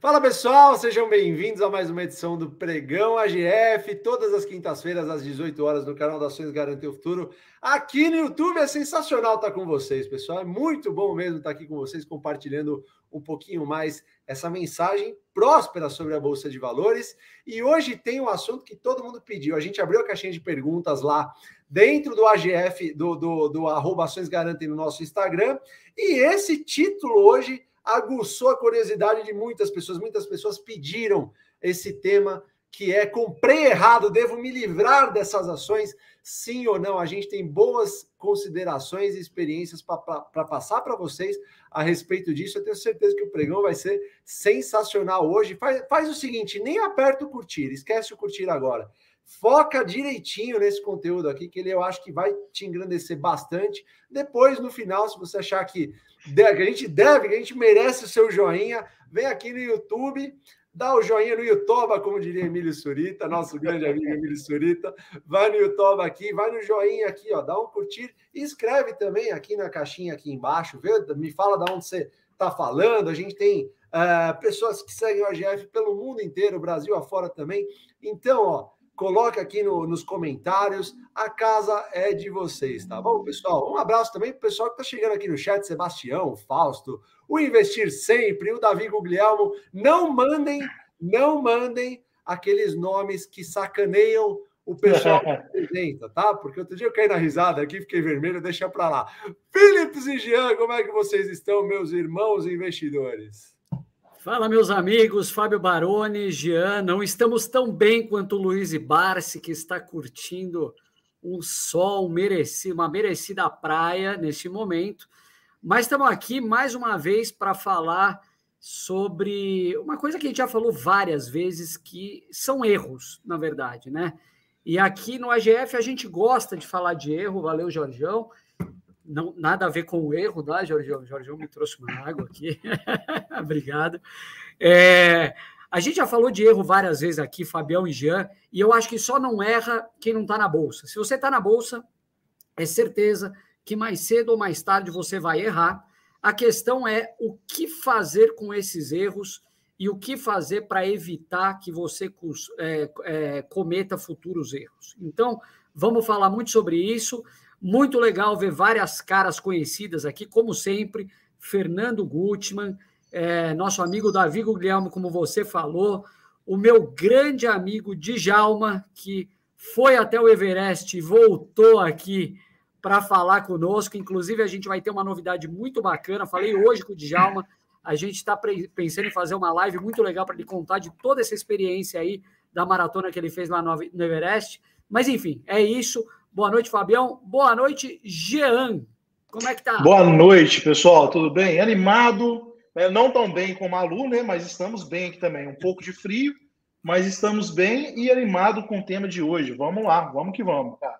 Fala pessoal, sejam bem-vindos a mais uma edição do Pregão AGF, todas as quintas-feiras às 18 horas no canal da Ações Garante o Futuro. Aqui no YouTube é sensacional estar com vocês, pessoal. É muito bom mesmo estar aqui com vocês, compartilhando um pouquinho mais essa mensagem próspera sobre a Bolsa de Valores. E hoje tem um assunto que todo mundo pediu. A gente abriu a caixinha de perguntas lá dentro do AGF, do, do, do Ações Garantem no nosso Instagram. E esse título hoje aguçou a curiosidade de muitas pessoas. Muitas pessoas pediram esse tema que é comprei errado, devo me livrar dessas ações? Sim ou não? A gente tem boas considerações e experiências para passar para vocês a respeito disso. Eu tenho certeza que o pregão vai ser sensacional hoje. Faz, faz o seguinte: nem aperta o curtir, esquece o curtir agora. Foca direitinho nesse conteúdo aqui, que ele eu acho que vai te engrandecer bastante. Depois, no final, se você achar que que a gente deve, que a gente merece o seu joinha, vem aqui no YouTube, dá o joinha no YouTube, como diria Emílio Surita, nosso grande amigo Emílio Surita. Vai no YouTube aqui, vai no joinha aqui, ó, dá um curtir escreve também aqui na caixinha aqui embaixo, vê, me fala de onde você está falando. A gente tem uh, pessoas que seguem o AGF pelo mundo inteiro, Brasil afora também. Então, ó, Coloca aqui no, nos comentários. A casa é de vocês, tá bom, pessoal? Um abraço também para o pessoal que está chegando aqui no chat: Sebastião, Fausto, o Investir Sempre, o Davi Guglielmo. Não mandem, não mandem aqueles nomes que sacaneiam o pessoal que apresenta, tá? Porque outro dia eu caí na risada aqui, fiquei vermelho, deixa para lá. Philips e Jean, como é que vocês estão, meus irmãos investidores? Fala, meus amigos, Fábio Baroni, Jean. Não estamos tão bem quanto o Luiz Barsi, que está curtindo um sol merecido, uma merecida praia neste momento. Mas estamos aqui mais uma vez para falar sobre uma coisa que a gente já falou várias vezes, que são erros, na verdade, né? E aqui no AGF a gente gosta de falar de erro, valeu, Jorgão não, nada a ver com o erro, tá, Jorge? O Jorge me trouxe uma água aqui. Obrigado. É, a gente já falou de erro várias vezes aqui, Fabião e Jean, e eu acho que só não erra quem não está na bolsa. Se você está na bolsa, é certeza que mais cedo ou mais tarde você vai errar. A questão é o que fazer com esses erros e o que fazer para evitar que você é, é, cometa futuros erros. Então, vamos falar muito sobre isso. Muito legal ver várias caras conhecidas aqui, como sempre. Fernando Gutmann, é, nosso amigo Davi Guglielmo, como você falou, o meu grande amigo Djalma, que foi até o Everest e voltou aqui para falar conosco. Inclusive, a gente vai ter uma novidade muito bacana. Falei hoje com o Djalma. A gente está pensando em fazer uma live muito legal para ele contar de toda essa experiência aí da maratona que ele fez lá no Everest. Mas, enfim, é isso. Boa noite, Fabião. Boa noite, Jean. Como é que tá? Boa noite, pessoal. Tudo bem? Animado, né? não tão bem como a Lu, né? Mas estamos bem aqui também. Um pouco de frio, mas estamos bem e animado com o tema de hoje. Vamos lá, vamos que vamos, cara.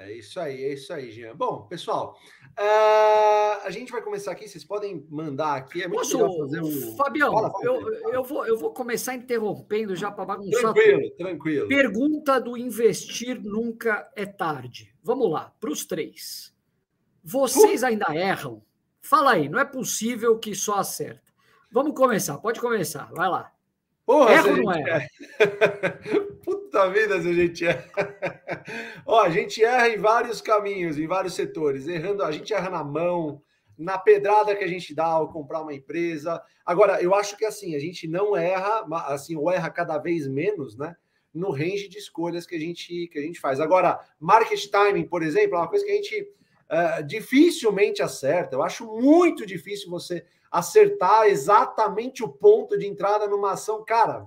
É isso aí, é isso aí, Jean. Bom, pessoal, uh, a gente vai começar aqui. Vocês podem mandar aqui. É muito Posso, legal fazer um. Fabião, fala, fala, eu, fala. eu, vou, eu vou começar interrompendo já para bagunçar. Tranquilo, tudo. tranquilo. Pergunta do investir nunca é tarde. Vamos lá, para os três. Vocês uh. ainda erram? Fala aí, não é possível que só acerta. Vamos começar, pode começar, vai lá. Porra, não erra? Puta vida se a gente erra. Ó, a gente erra em vários caminhos, em vários setores. Errando, a gente erra na mão, na pedrada que a gente dá ao comprar uma empresa. Agora, eu acho que assim, a gente não erra, assim, ou erra cada vez menos, né? No range de escolhas que a gente, que a gente faz. Agora, market timing, por exemplo, é uma coisa que a gente uh, dificilmente acerta. Eu acho muito difícil você acertar exatamente o ponto de entrada numa ação. Cara,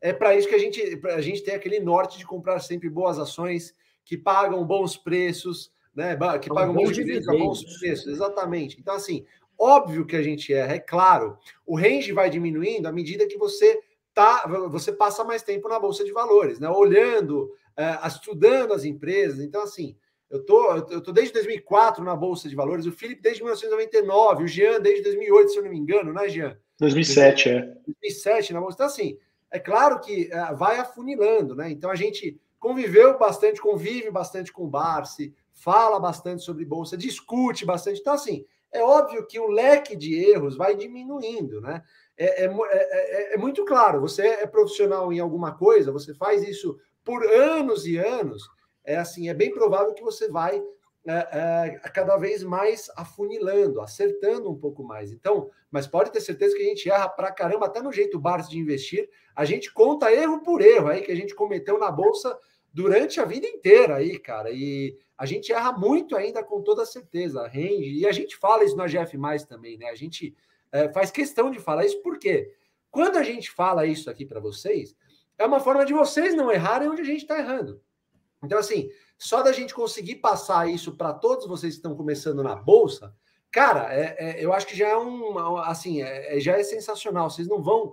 é para isso que a gente, a gente tem aquele norte de comprar sempre boas ações que pagam bons preços, né? Que pagam bons dividendos a bons preços, exatamente. Então, assim, óbvio que a gente erra, é claro. O range vai diminuindo à medida que você tá, você passa mais tempo na bolsa de valores, né? Olhando, uh, estudando as empresas. Então, assim, eu tô, eu tô desde 2004 na bolsa de valores, o Felipe desde 1999, o Jean desde 2008, se eu não me engano, né, Jean? 2007, 2007 é. 2007 na bolsa. Então, assim, é claro que uh, vai afunilando, né? Então, a gente conviveu bastante, convive bastante com o Barsi, fala bastante sobre bolsa, discute bastante. Então, assim, é óbvio que o leque de erros vai diminuindo, né? É, é, é, é, é muito claro, você é profissional em alguma coisa, você faz isso por anos e anos, é assim, é bem provável que você vai é, é, cada vez mais afunilando, acertando um pouco mais. Então, mas pode ter certeza que a gente erra pra caramba, até no jeito Bars de investir, a gente conta erro por erro aí que a gente cometeu na bolsa durante a vida inteira aí, cara. E a gente erra muito ainda com toda certeza, rende. E a gente fala isso na GF mais também, né? A gente é, faz questão de falar isso porque quando a gente fala isso aqui para vocês, é uma forma de vocês não errarem onde a gente está errando. Então, assim, só da gente conseguir passar isso para todos vocês que estão começando na bolsa, cara, é, é, eu acho que já é um, assim, é, é já é sensacional. Vocês não vão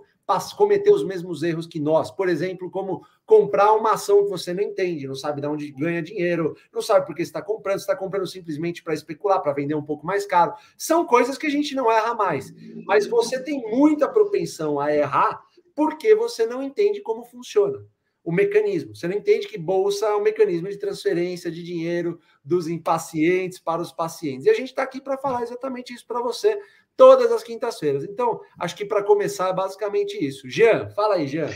cometer os mesmos erros que nós. Por exemplo, como comprar uma ação que você não entende, não sabe de onde ganha dinheiro, não sabe por que está comprando, está comprando simplesmente para especular, para vender um pouco mais caro. São coisas que a gente não erra mais. Mas você tem muita propensão a errar porque você não entende como funciona o mecanismo. Você não entende que bolsa é um mecanismo de transferência de dinheiro dos impacientes para os pacientes. E a gente está aqui para falar exatamente isso para você todas as quintas-feiras. Então, acho que para começar é basicamente isso. Jean, fala aí, Jean.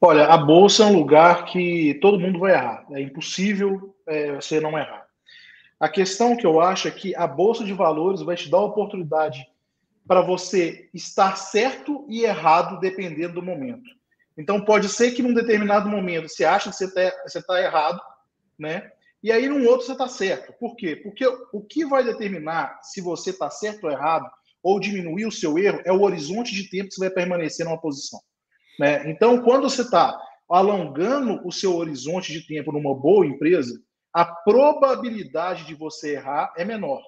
Olha, a bolsa é um lugar que todo mundo vai errar. É impossível é, você não errar. A questão que eu acho é que a bolsa de valores vai te dar a oportunidade para você estar certo e errado dependendo do momento. Então, pode ser que num determinado momento você acha que você está tá errado, né? E aí, num outro, você está certo. Por quê? Porque o que vai determinar se você está certo ou errado, ou diminuir o seu erro, é o horizonte de tempo que você vai permanecer numa posição. Né? Então, quando você está alongando o seu horizonte de tempo numa boa empresa, a probabilidade de você errar é menor.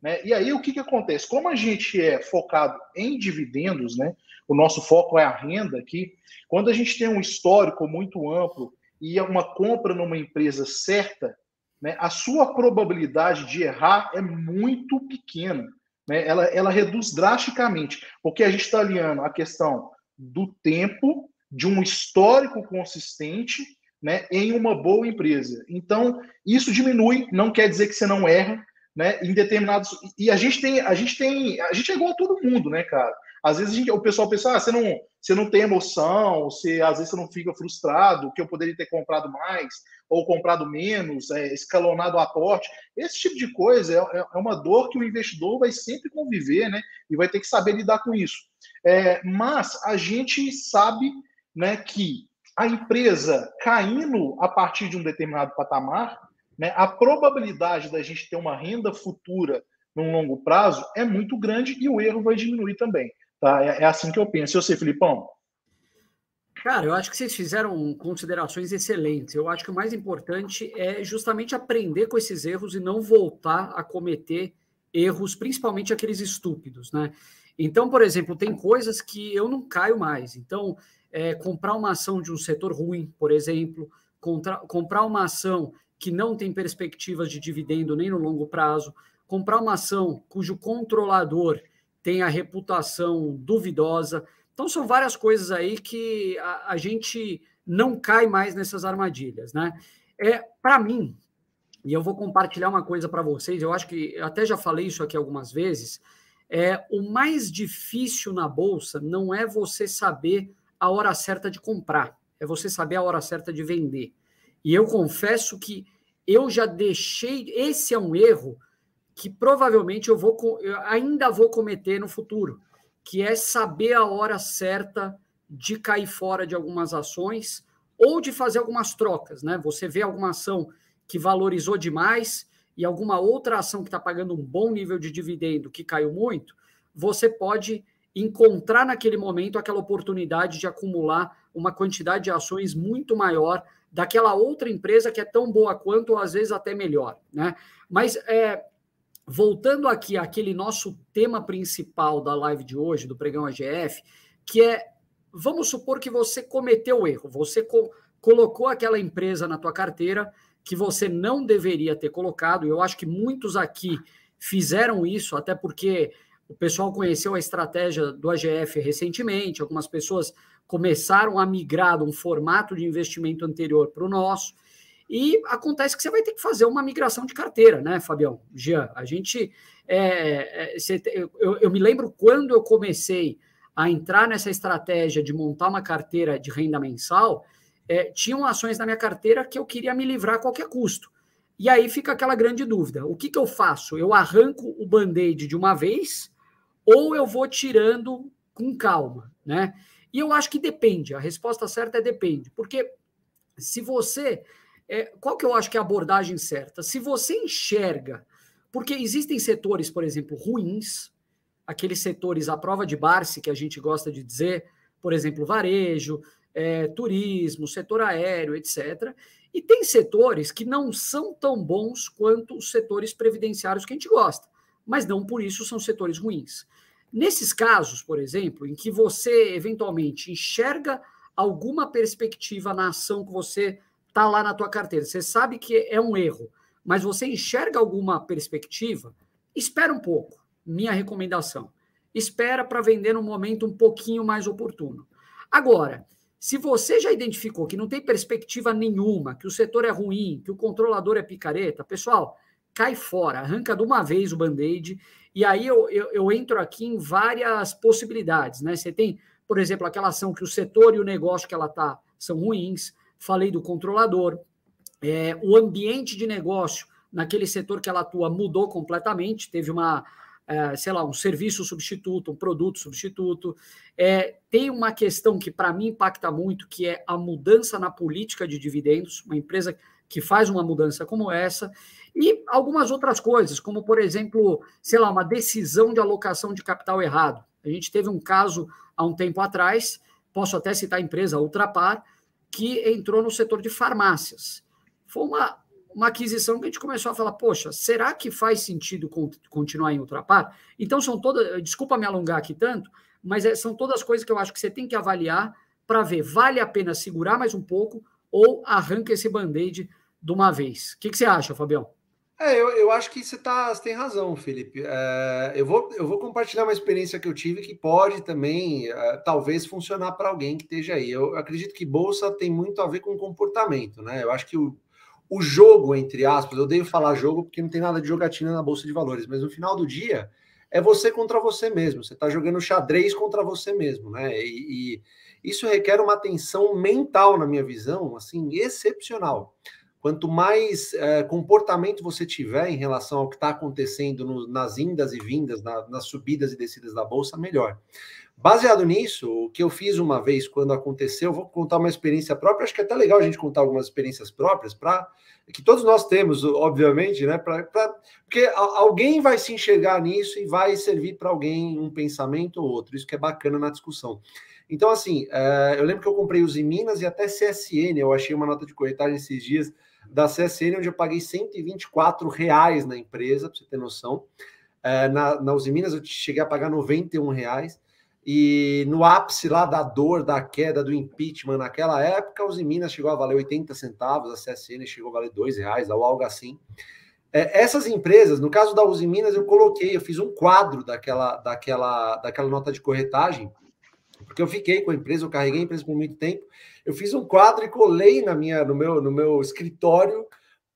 Né? E aí, o que, que acontece? Como a gente é focado em dividendos, né? o nosso foco é a renda aqui, quando a gente tem um histórico muito amplo e é uma compra numa empresa certa, né, a sua probabilidade de errar é muito pequena. Né? Ela, ela reduz drasticamente, porque a gente está alinhando a questão do tempo, de um histórico consistente né, em uma boa empresa. Então, isso diminui, não quer dizer que você não erra, né, em determinados. E a gente tem, a gente tem, a gente é igual a todo mundo, né, cara? Às vezes gente, o pessoal pensa, ah, você não, você não tem emoção, você, às vezes você não fica frustrado, que eu poderia ter comprado mais ou comprado menos, é, escalonado a aporte. Esse tipo de coisa é, é, é, uma dor que o investidor vai sempre conviver, né? E vai ter que saber lidar com isso. É, mas a gente sabe né, que a empresa caindo a partir de um determinado patamar, né, a probabilidade da gente ter uma renda futura num longo prazo é muito grande e o erro vai diminuir também. Tá? É, é assim que eu penso. Eu sei, Filipão. Cara, eu acho que vocês fizeram considerações excelentes. Eu acho que o mais importante é justamente aprender com esses erros e não voltar a cometer erros, principalmente aqueles estúpidos, né? Então, por exemplo, tem coisas que eu não caio mais. Então, é, comprar uma ação de um setor ruim, por exemplo, contra, comprar uma ação que não tem perspectivas de dividendo nem no longo prazo, comprar uma ação cujo controlador tem a reputação duvidosa. Então, são várias coisas aí que a, a gente não cai mais nessas armadilhas, né? É, para mim, e eu vou compartilhar uma coisa para vocês, eu acho que eu até já falei isso aqui algumas vezes, é o mais difícil na bolsa não é você saber a hora certa de comprar, é você saber a hora certa de vender. E eu confesso que eu já deixei, esse é um erro que provavelmente eu vou eu ainda vou cometer no futuro, que é saber a hora certa de cair fora de algumas ações ou de fazer algumas trocas, né? Você vê alguma ação que valorizou demais e alguma outra ação que está pagando um bom nível de dividendo que caiu muito, você pode encontrar naquele momento aquela oportunidade de acumular uma quantidade de ações muito maior daquela outra empresa que é tão boa quanto, ou às vezes até melhor, né? Mas é, voltando aqui àquele nosso tema principal da live de hoje, do Pregão AGF, que é, vamos supor que você cometeu o erro, você co colocou aquela empresa na tua carteira que você não deveria ter colocado, eu acho que muitos aqui fizeram isso, até porque o pessoal conheceu a estratégia do AGF recentemente, algumas pessoas começaram a migrar de um formato de investimento anterior para o nosso, e acontece que você vai ter que fazer uma migração de carteira, né, Fabião? Jean, a gente é, é eu, eu me lembro quando eu comecei a entrar nessa estratégia de montar uma carteira de renda mensal, é, tinham ações na minha carteira que eu queria me livrar a qualquer custo. E aí fica aquela grande dúvida: o que, que eu faço? Eu arranco o band-aid de uma vez ou eu vou tirando com calma, né? E eu acho que depende. A resposta certa é depende, porque se você é, qual que eu acho que é a abordagem certa? Se você enxerga, porque existem setores, por exemplo, ruins, aqueles setores à prova de Barsi, que a gente gosta de dizer, por exemplo, varejo, é, turismo, setor aéreo, etc. E tem setores que não são tão bons quanto os setores previdenciários que a gente gosta, mas não por isso são setores ruins. Nesses casos, por exemplo, em que você eventualmente enxerga alguma perspectiva na ação que você está lá na tua carteira, você sabe que é um erro, mas você enxerga alguma perspectiva, espera um pouco. Minha recomendação. Espera para vender no momento um pouquinho mais oportuno. Agora, se você já identificou que não tem perspectiva nenhuma, que o setor é ruim, que o controlador é picareta, pessoal, cai fora, arranca de uma vez o band-aid, e aí eu, eu, eu, entro aqui em várias possibilidades. Né? Você tem, por exemplo, aquela ação que o setor e o negócio que ela está são ruins, falei do controlador. É, o ambiente de negócio naquele setor que ela atua mudou completamente, teve uma, é, sei lá, um serviço substituto, um produto substituto. É, tem uma questão que para mim impacta muito, que é a mudança na política de dividendos, uma empresa que faz uma mudança como essa, e algumas outras coisas, como, por exemplo, sei lá, uma decisão de alocação de capital errado. A gente teve um caso há um tempo atrás, posso até citar a empresa Ultrapar, que entrou no setor de farmácias. Foi uma, uma aquisição que a gente começou a falar, poxa, será que faz sentido continuar em Ultrapar? Então, são todas, desculpa me alongar aqui tanto, mas é, são todas coisas que eu acho que você tem que avaliar para ver, vale a pena segurar mais um pouco ou arranca esse band-aid de uma vez. O que, que você acha, Fabião? É, eu, eu acho que você, tá, você tem razão, Felipe. É, eu, vou, eu vou compartilhar uma experiência que eu tive que pode também, é, talvez, funcionar para alguém que esteja aí. Eu acredito que bolsa tem muito a ver com comportamento, né? Eu acho que o, o jogo, entre aspas, eu odeio falar jogo porque não tem nada de jogatina na bolsa de valores, mas no final do dia é você contra você mesmo. Você está jogando xadrez contra você mesmo, né? E, e isso requer uma atenção mental, na minha visão, assim, excepcional. Quanto mais é, comportamento você tiver em relação ao que está acontecendo no, nas indas e vindas, na, nas subidas e descidas da bolsa, melhor. Baseado nisso, o que eu fiz uma vez quando aconteceu, vou contar uma experiência própria. Acho que é até legal a gente contar algumas experiências próprias para que todos nós temos, obviamente, né? Pra, pra, porque alguém vai se enxergar nisso e vai servir para alguém um pensamento ou outro. Isso que é bacana na discussão. Então, assim, é, eu lembro que eu comprei os Minas e até CSN. Eu achei uma nota de corretagem esses dias da CSN, onde eu paguei 124 reais na empresa, para você ter noção. É, na, na Uzi Minas eu cheguei a pagar 91 reais. E no ápice lá da dor, da queda, do impeachment naquela época, os Minas chegou a valer 80 centavos, a CSN chegou a valer 2 reais, ou algo assim. É, essas empresas, no caso da Uzi Minas, eu coloquei, eu fiz um quadro daquela, daquela, daquela nota de corretagem, porque eu fiquei com a empresa, eu carreguei a empresa por muito tempo, eu fiz um quadro e colei na minha, no, meu, no meu escritório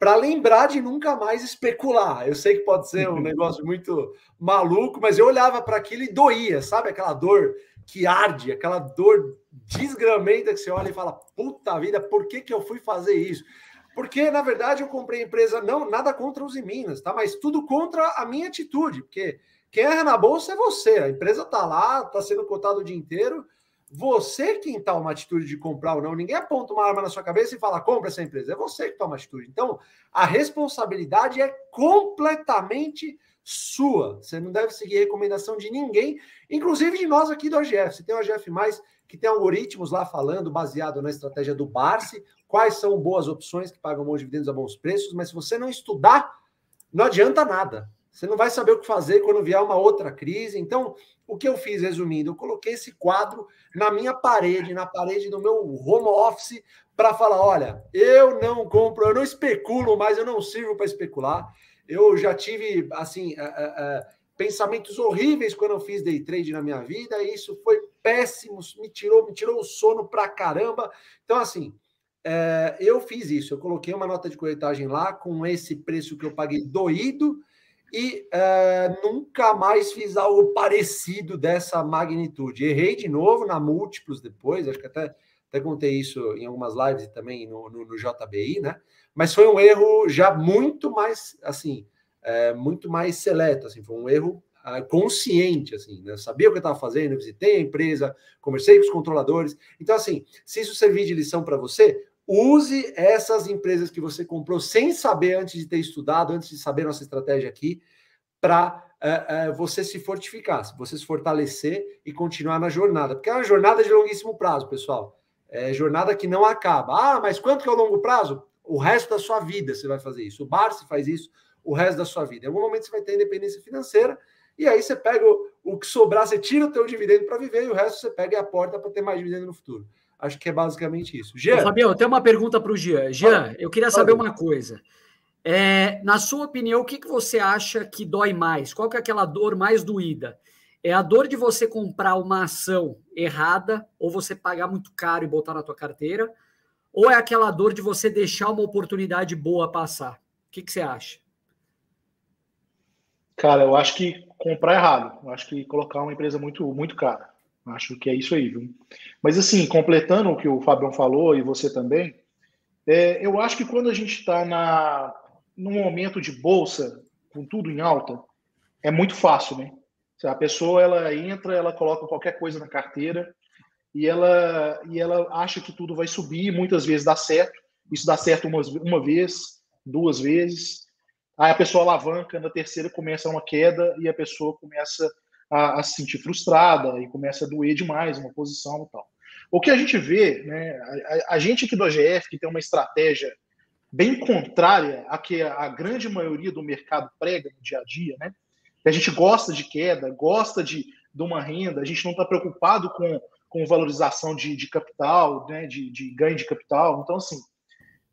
para lembrar de nunca mais especular. Eu sei que pode ser um negócio muito maluco, mas eu olhava para aquilo e doía, sabe? Aquela dor que arde, aquela dor desgramenta que você olha e fala: puta vida, por que, que eu fui fazer isso? Porque, na verdade, eu comprei a empresa, não, nada contra os Minas, tá? Mas tudo contra a minha atitude, porque quem erra na bolsa é você. A empresa tá lá, tá sendo cotada o dia inteiro. Você quem toma uma atitude de comprar ou não, ninguém aponta uma arma na sua cabeça e fala, compra essa empresa. É você que toma atitude. Então, a responsabilidade é completamente sua. Você não deve seguir recomendação de ninguém, inclusive de nós aqui do OGF. Você tem o OGF, que tem algoritmos lá falando, baseado na estratégia do Barsi, quais são boas opções que pagam bons dividendos a bons preços, mas se você não estudar, não adianta nada. Você não vai saber o que fazer quando vier uma outra crise. Então, o que eu fiz, resumindo, eu coloquei esse quadro na minha parede, na parede do meu home office, para falar: olha, eu não compro, eu não especulo mais, eu não sirvo para especular. Eu já tive, assim, uh, uh, uh, pensamentos horríveis quando eu fiz day trade na minha vida, e isso foi péssimo, me tirou, me tirou o sono pra caramba. Então, assim, eu fiz isso, eu coloquei uma nota de corretagem lá com esse preço que eu paguei doído e uh, nunca mais fiz algo parecido dessa magnitude. Errei de novo na múltiplos depois, acho que até, até contei isso em algumas lives e também no, no, no, JBI, né? Mas foi um erro já muito mais, assim, é, muito mais seleto, assim, foi um erro uh, consciente, assim, né? Sabia o que eu estava fazendo, visitei a empresa, conversei com os controladores. Então, assim, se isso servir de lição para você, use essas empresas que você comprou sem saber antes de ter estudado, antes de saber nossa estratégia aqui, para uh, uh, é, você se fortificar, você se fortalecer e continuar na jornada. Porque é uma jornada de longuíssimo prazo, pessoal. É jornada que não acaba. Ah, mas quanto que é o longo prazo? O resto da sua vida você vai fazer isso. O Barsi faz isso o resto da sua vida. Em algum momento você vai ter independência financeira e aí você pega o, o que sobrar, você tira o teu dividendo para viver e o resto você pega e a porta para ter mais dividendo no futuro. Acho que é basicamente isso. Jean. Ô, Fabião, tem uma pergunta para o Jean. Jean, eu queria saber uma coisa. É, na sua opinião, o que, que você acha que dói mais? Qual que é aquela dor mais doída? É a dor de você comprar uma ação errada ou você pagar muito caro e botar na tua carteira? Ou é aquela dor de você deixar uma oportunidade boa passar? O que, que você acha? Cara, eu acho que comprar errado. Eu acho que colocar uma empresa muito, muito cara. Acho que é isso aí, viu? Mas assim, completando o que o Fabião falou e você também, é, eu acho que quando a gente está na num momento de bolsa, com tudo em alta, é muito fácil, né? A pessoa ela entra, ela coloca qualquer coisa na carteira e ela e ela acha que tudo vai subir, muitas vezes dá certo. Isso dá certo uma, uma vez, duas vezes. Aí a pessoa alavanca, na terceira começa uma queda e a pessoa começa a, a, se sentir frustrada e começa a doer demais uma posição e tal. O que a gente vê, né, a, a gente aqui do AGF, que tem uma estratégia bem contrária à que a grande maioria do mercado prega no dia a dia, né? A gente gosta de queda, gosta de, de uma renda, a gente não está preocupado com, com valorização de, de capital, né? De, de ganho de capital. Então, assim,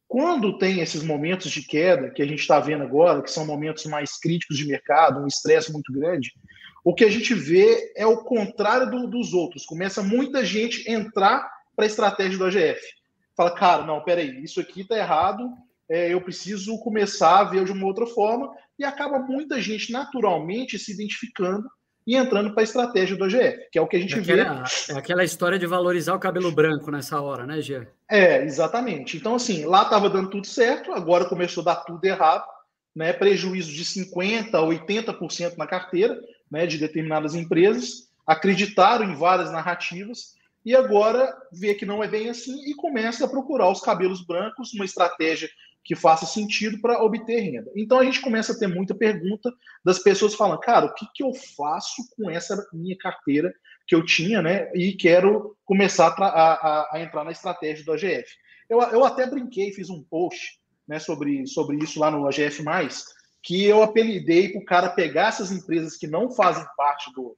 quando tem esses momentos de queda que a gente está vendo agora, que são momentos mais críticos de mercado, um estresse muito grande, o que a gente vê é o contrário do, dos outros. Começa muita gente entrar para a estratégia do AGF. Fala, cara, não, peraí, isso aqui está errado, é, eu preciso começar a ver de uma outra forma, e acaba muita gente naturalmente se identificando e entrando para a estratégia do AGF, que é o que a gente é aquela, vê. É aquela história de valorizar o cabelo branco nessa hora, né, Gê? É, exatamente. Então, assim, lá estava dando tudo certo, agora começou a dar tudo errado, né? Prejuízo de 50% a 80% na carteira né, de determinadas empresas, acreditaram em várias narrativas e agora vê que não é bem assim e começa a procurar os cabelos brancos, uma estratégia que faça sentido para obter renda. Então a gente começa a ter muita pergunta das pessoas falando, cara, o que, que eu faço com essa minha carteira que eu tinha, né? E quero começar a, a, a entrar na estratégia do AGF. Eu, eu até brinquei, fiz um post né, sobre, sobre isso lá no AGF, que eu apelidei para o cara pegar essas empresas que não fazem parte do,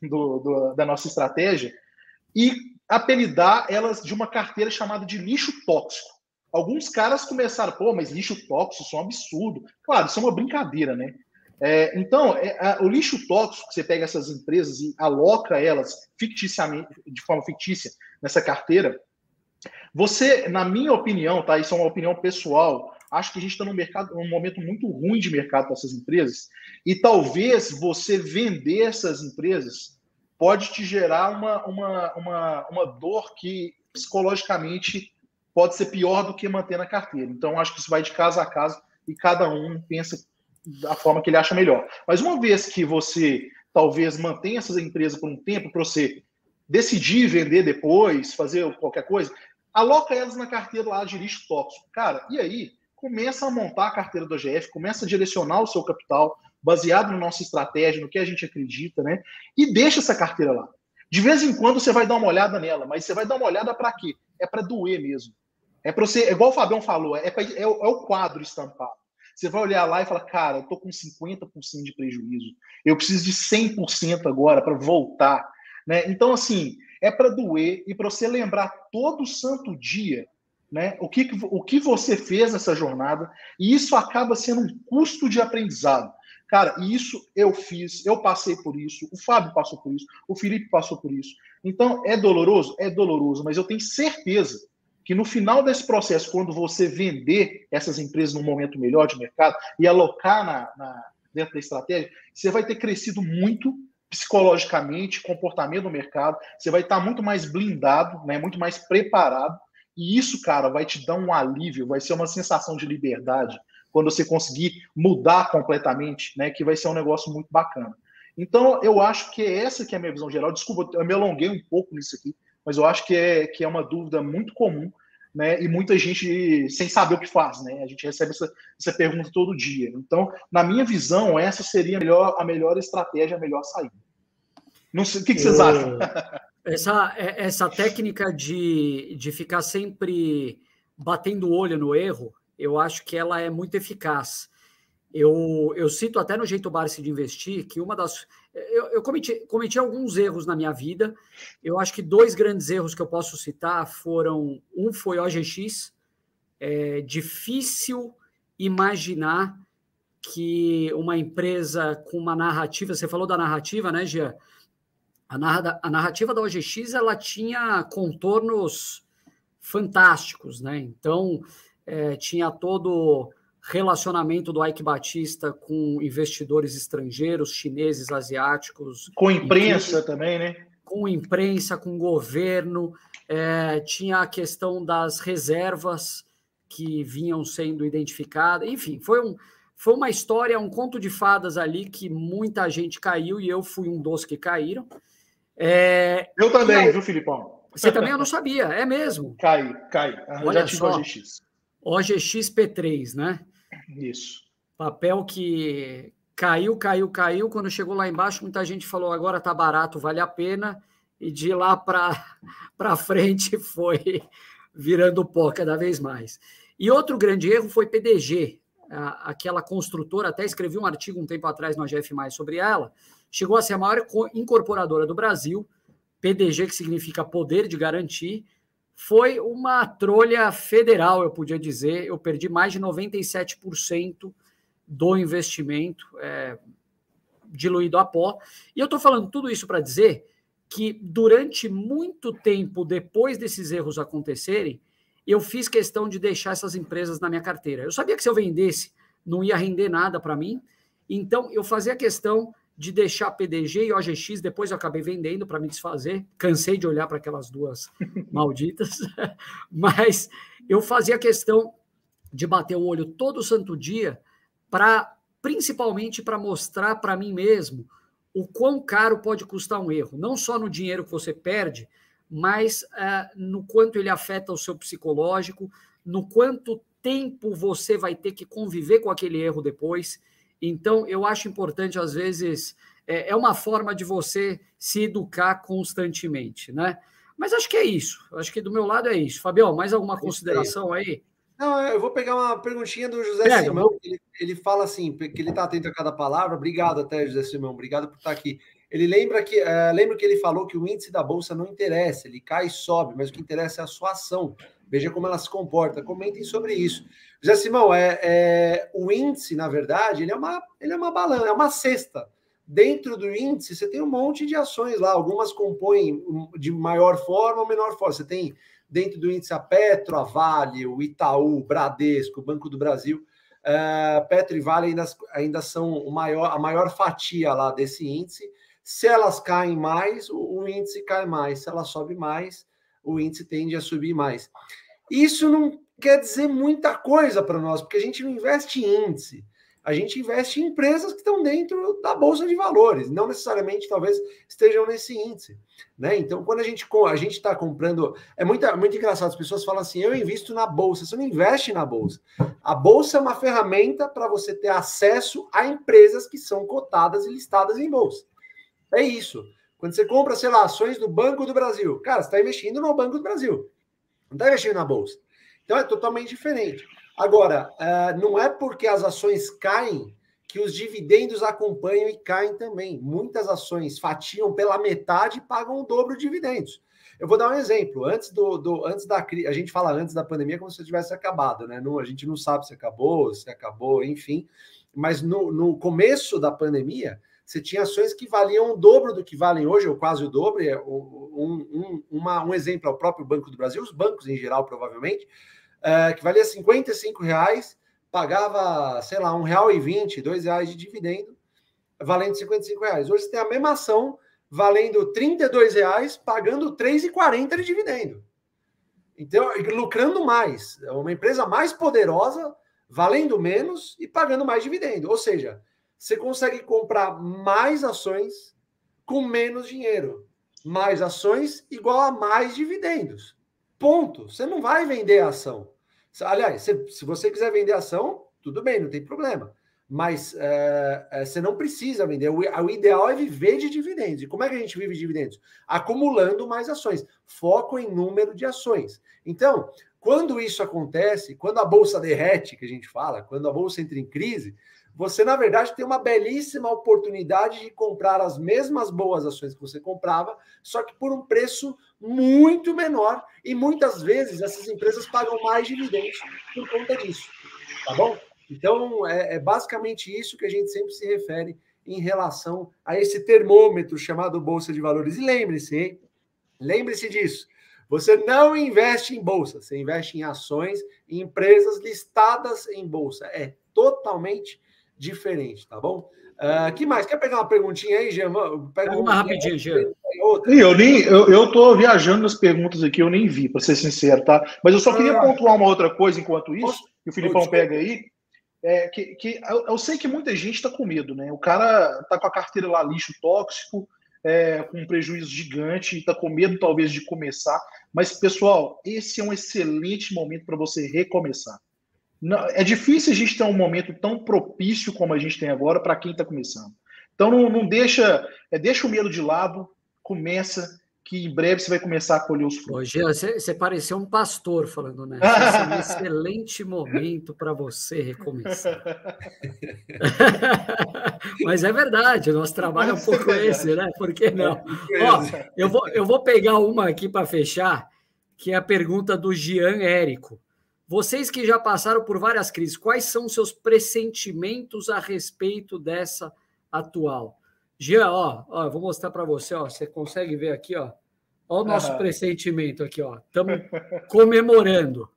do, do, da nossa estratégia e apelidar elas de uma carteira chamada de lixo tóxico. Alguns caras começaram, pô, mas lixo tóxico, isso é um absurdo. Claro, isso é uma brincadeira, né? É, então, é, a, o lixo tóxico, você pega essas empresas e aloca elas ficticiamente, de forma fictícia nessa carteira, você, na minha opinião, tá? Isso é uma opinião pessoal, acho que a gente está num mercado, num momento muito ruim de mercado para essas empresas, e talvez você vender essas empresas pode te gerar uma, uma, uma, uma dor que psicologicamente pode ser pior do que manter na carteira. Então, acho que isso vai de casa a casa e cada um pensa da forma que ele acha melhor. Mas uma vez que você talvez mantenha essas empresas por um tempo para você decidir vender depois, fazer qualquer coisa, aloca elas na carteira lá de lixo tóxico. Cara, e aí começa a montar a carteira do AGF, começa a direcionar o seu capital baseado na nossa estratégia, no que a gente acredita, né? E deixa essa carteira lá. De vez em quando você vai dar uma olhada nela, mas você vai dar uma olhada para quê? É para doer mesmo. É para você, é igual o Fabião falou, é, pra, é, é o quadro estampado. Você vai olhar lá e falar, cara, eu tô com 50% de prejuízo. Eu preciso de 100% agora para voltar. Né? Então, assim, é para doer e para você lembrar todo santo dia né? O que, o que você fez nessa jornada, e isso acaba sendo um custo de aprendizado. Cara, isso eu fiz, eu passei por isso, o Fábio passou por isso, o Felipe passou por isso. Então, é doloroso? É doloroso, mas eu tenho certeza que no final desse processo, quando você vender essas empresas num momento melhor de mercado e alocar na, na, dentro da estratégia, você vai ter crescido muito psicologicamente, comportamento no mercado, você vai estar muito mais blindado, né, muito mais preparado, e isso, cara, vai te dar um alívio, vai ser uma sensação de liberdade quando você conseguir mudar completamente, né, que vai ser um negócio muito bacana. Então, eu acho que essa que é a minha visão geral. Desculpa, eu me alonguei um pouco nisso aqui, mas eu acho que é, que é uma dúvida muito comum, né? E muita gente sem saber o que faz, né? A gente recebe essa, essa pergunta todo dia. Então, na minha visão, essa seria a melhor, a melhor estratégia, a melhor saída. Não sei, o que, que vocês acham? Essa, é, essa técnica de, de ficar sempre batendo o olho no erro, eu acho que ela é muito eficaz. Eu, eu cito até no jeito Barsi de investir que uma das. Eu, eu cometi, cometi alguns erros na minha vida. Eu acho que dois grandes erros que eu posso citar foram: um foi OGX. É difícil imaginar que uma empresa com uma narrativa, você falou da narrativa, né, Gia? A, narra, a narrativa da OGX ela tinha contornos fantásticos, né? Então é, tinha todo relacionamento do Ike Batista com investidores estrangeiros, chineses, asiáticos. Com imprensa também, né? Com imprensa, com governo. É, tinha a questão das reservas que vinham sendo identificadas. Enfim, foi, um, foi uma história, um conto de fadas ali que muita gente caiu e eu fui um dos que caíram. É, eu também, viu, Filipão? Você também eu não sabia, é mesmo. Cai, cai. Olha já tive só, OGX. OGX P3, né? Isso. Papel que caiu, caiu, caiu. Quando chegou lá embaixo, muita gente falou: agora tá barato, vale a pena. E de lá para frente foi virando pó cada vez mais. E outro grande erro foi PDG, aquela construtora. Até escrevi um artigo um tempo atrás no AGF sobre ela. Chegou a ser a maior incorporadora do Brasil. PDG, que significa poder de garantir, foi uma trolha federal, eu podia dizer. Eu perdi mais de 97% do investimento é, diluído a pó. E eu estou falando tudo isso para dizer que durante muito tempo depois desses erros acontecerem, eu fiz questão de deixar essas empresas na minha carteira. Eu sabia que se eu vendesse, não ia render nada para mim. Então, eu fazia questão de deixar PDG e OGX, depois eu acabei vendendo para me desfazer. Cansei de olhar para aquelas duas malditas, mas eu fazia questão de bater o olho todo santo dia para principalmente para mostrar para mim mesmo o quão caro pode custar um erro, não só no dinheiro que você perde, mas uh, no quanto ele afeta o seu psicológico, no quanto tempo você vai ter que conviver com aquele erro depois. Então, eu acho importante, às vezes, é, é uma forma de você se educar constantemente, né? Mas acho que é isso. Acho que do meu lado é isso. Fabião, mais alguma consideração aí? Não, eu vou pegar uma perguntinha do José Pega, Simão. Ele, ele fala assim, que ele está atento a cada palavra. Obrigado até, José Simão. Obrigado por estar aqui. Ele lembra que é, lembra que ele falou que o índice da bolsa não interessa, ele cai e sobe, mas o que interessa é a sua ação. Veja como ela se comporta. Comentem sobre isso. José Simão, é, é, o índice, na verdade, ele é uma, ele é uma balança, é uma cesta. Dentro do índice, você tem um monte de ações lá, algumas compõem de maior forma ou menor forma. Você tem dentro do índice a Petro, a Vale, o Itaú, o Bradesco, o Banco do Brasil. Uh, Petro e Vale ainda, ainda são maior, a maior fatia lá desse índice. Se elas caem mais, o, o índice cai mais. Se ela sobe mais, o índice tende a subir mais. Isso não quer dizer muita coisa para nós, porque a gente não investe em índice, a gente investe em empresas que estão dentro da bolsa de valores, não necessariamente talvez estejam nesse índice, né? Então, quando a gente a gente está comprando, é muito, muito engraçado. As pessoas falam assim: eu invisto na bolsa. Você não investe na bolsa. A bolsa é uma ferramenta para você ter acesso a empresas que são cotadas e listadas em bolsa. É isso. Quando você compra, sei lá, ações do Banco do Brasil, cara, você está investindo no Banco do Brasil. Não está investindo na bolsa. Então é totalmente diferente. Agora, uh, não é porque as ações caem que os dividendos acompanham e caem também. Muitas ações fatiam pela metade e pagam o dobro de dividendos. Eu vou dar um exemplo. Antes do, do antes da a gente fala antes da pandemia como se tivesse acabado, né? Não, a gente não sabe se acabou, se acabou, enfim. Mas no, no começo da pandemia, você tinha ações que valiam o dobro do que valem hoje, ou quase o dobro. É, um, um, uma, um exemplo é o próprio Banco do Brasil, os bancos em geral, provavelmente, é, que valia 55 reais, pagava, sei lá, um real e vinte, dois reais de dividendo, valendo 55 reais. Hoje você tem a mesma ação valendo 32 reais, pagando 3,40 de dividendo. Então, lucrando mais. É uma empresa mais poderosa, valendo menos e pagando mais dividendo. Ou seja, você consegue comprar mais ações com menos dinheiro. Mais ações igual a mais dividendos. Ponto. Você não vai vender a ação. Aliás, se, se você quiser vender ação, tudo bem, não tem problema. Mas é, é, você não precisa vender. O, o, ideal é viver de dividendos. E como é que a gente vive de dividendos? Acumulando mais ações. Foco em número de ações. Então, quando isso acontece, quando a bolsa derrete, que a gente fala, quando a bolsa entra em crise, você, na verdade, tem uma belíssima oportunidade de comprar as mesmas boas ações que você comprava, só que por um preço muito menor. E muitas vezes essas empresas pagam mais dividendos por conta disso. Tá bom? Então, é, é basicamente isso que a gente sempre se refere em relação a esse termômetro chamado Bolsa de Valores. E lembre-se? Lembre-se disso. Você não investe em bolsa, você investe em ações, em empresas listadas em bolsa. É totalmente diferente, tá bom? Uh, que mais? Quer pegar uma perguntinha aí, Jean? Pega uma rapidinho, Jean. Eu nem, eu, eu tô viajando nas perguntas aqui, eu nem vi, para ser sincero, tá? Mas eu só queria ah. pontuar uma outra coisa enquanto isso, que o Filipão pega aí. É, que, que eu, eu, sei que muita gente está com medo, né? O cara tá com a carteira lá lixo tóxico, é, com um prejuízo gigante, está com medo talvez de começar. Mas, pessoal, esse é um excelente momento para você recomeçar. Não, é difícil a gente ter um momento tão propício como a gente tem agora para quem está começando. Então não, não deixa, é, deixa o medo de lado, começa, que em breve você vai começar a colher os frutos. Hoje você, você pareceu um pastor falando, né? Esse é um excelente momento para você recomeçar. Mas é verdade, o nosso trabalho é um pouco esse, né? Por que não? É, Ó, eu, vou, eu vou pegar uma aqui para fechar, que é a pergunta do Gian Érico. Vocês que já passaram por várias crises, quais são seus pressentimentos a respeito dessa atual? Jean, ó, ó vou mostrar para você, ó, você consegue ver aqui, ó, ó o nosso pressentimento aqui, ó, estamos comemorando,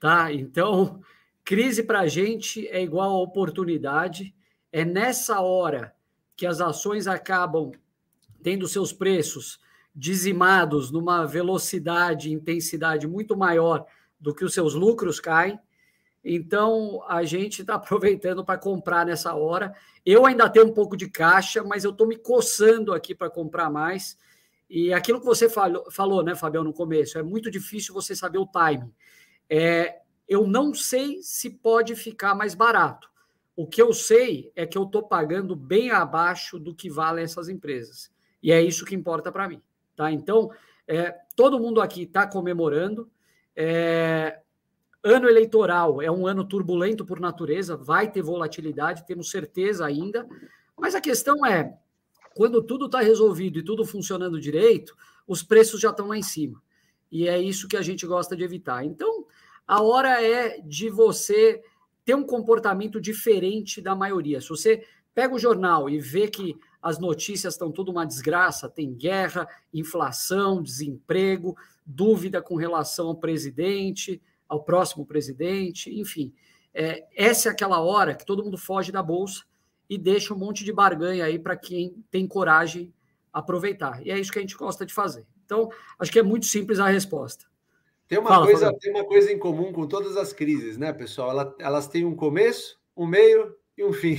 tá? Então, crise para a gente é igual a oportunidade, é nessa hora que as ações acabam tendo seus preços dizimados numa velocidade e intensidade muito maior do que os seus lucros caem. Então, a gente está aproveitando para comprar nessa hora. Eu ainda tenho um pouco de caixa, mas eu estou me coçando aqui para comprar mais. E aquilo que você falou, falou, né, Fabião, no começo, é muito difícil você saber o timing. É, eu não sei se pode ficar mais barato. O que eu sei é que eu estou pagando bem abaixo do que valem essas empresas. E é isso que importa para mim. Tá? Então, é, todo mundo aqui está comemorando. É, ano eleitoral é um ano turbulento por natureza, vai ter volatilidade, temos certeza ainda, mas a questão é: quando tudo está resolvido e tudo funcionando direito, os preços já estão lá em cima. E é isso que a gente gosta de evitar. Então, a hora é de você ter um comportamento diferente da maioria. Se você pega o jornal e vê que as notícias estão tudo uma desgraça, tem guerra, inflação, desemprego, dúvida com relação ao presidente, ao próximo presidente, enfim. É, essa é aquela hora que todo mundo foge da bolsa e deixa um monte de barganha aí para quem tem coragem aproveitar. E é isso que a gente gosta de fazer. Então, acho que é muito simples a resposta. Tem uma, Fala, coisa, tem uma coisa em comum com todas as crises, né, pessoal? Elas, elas têm um começo, um meio e um fim.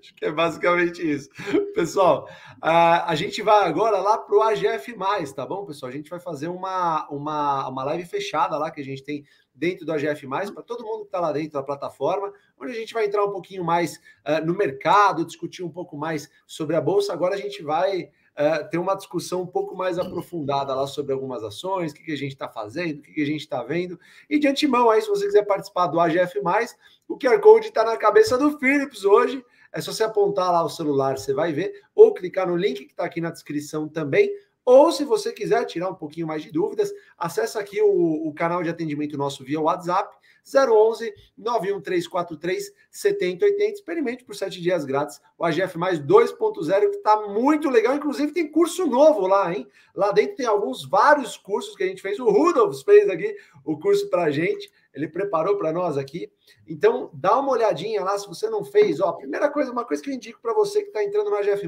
Acho que é basicamente isso. Pessoal, a, a gente vai agora lá para o AGF, tá bom, pessoal? A gente vai fazer uma, uma, uma live fechada lá que a gente tem dentro do AGF, para todo mundo que está lá dentro da plataforma, onde a gente vai entrar um pouquinho mais uh, no mercado, discutir um pouco mais sobre a Bolsa. Agora a gente vai uh, ter uma discussão um pouco mais aprofundada lá sobre algumas ações, o que, que a gente está fazendo, o que, que a gente está vendo. E de antemão, aí, se você quiser participar do AGF, o QR Code está na cabeça do Philips hoje. É só você apontar lá o celular, você vai ver, ou clicar no link que está aqui na descrição também, Ou se você quiser tirar um pouquinho mais de dúvidas, acessa aqui o, o canal de atendimento nosso via WhatsApp 011 91343 7080. Experimente por sete dias grátis o AGF mais 2.0, que está muito legal. Inclusive, tem curso novo lá, hein? Lá dentro tem alguns, vários cursos que a gente fez. O Rudolf fez aqui o curso para a gente. Ele preparou para nós aqui. Então, dá uma olhadinha lá se você não fez. Ó, primeira coisa, uma coisa que eu indico para você que está entrando no AGF,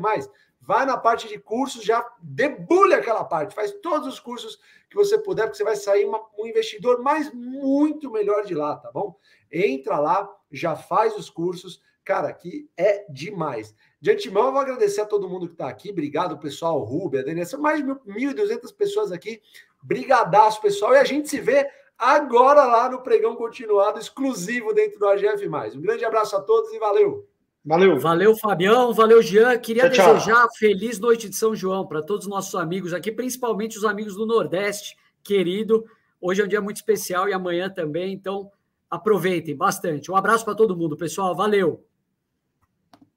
vai na parte de cursos, já debulha aquela parte, faz todos os cursos que você puder, porque você vai sair uma, um investidor mais muito melhor de lá, tá bom? Entra lá, já faz os cursos, cara, que é demais. De antemão, eu vou agradecer a todo mundo que está aqui, obrigado, pessoal, Rubia, a Denise, mais de 1.200 pessoas aqui, brigadaço, pessoal, e a gente se vê agora lá no pregão continuado, exclusivo dentro do AGF+. Um grande abraço a todos e valeu! Valeu. Valeu, Fabião. Valeu, Jean. Queria tchau, desejar tchau. feliz noite de São João para todos os nossos amigos aqui, principalmente os amigos do Nordeste, querido. Hoje é um dia muito especial e amanhã também, então aproveitem bastante. Um abraço para todo mundo, pessoal. Valeu.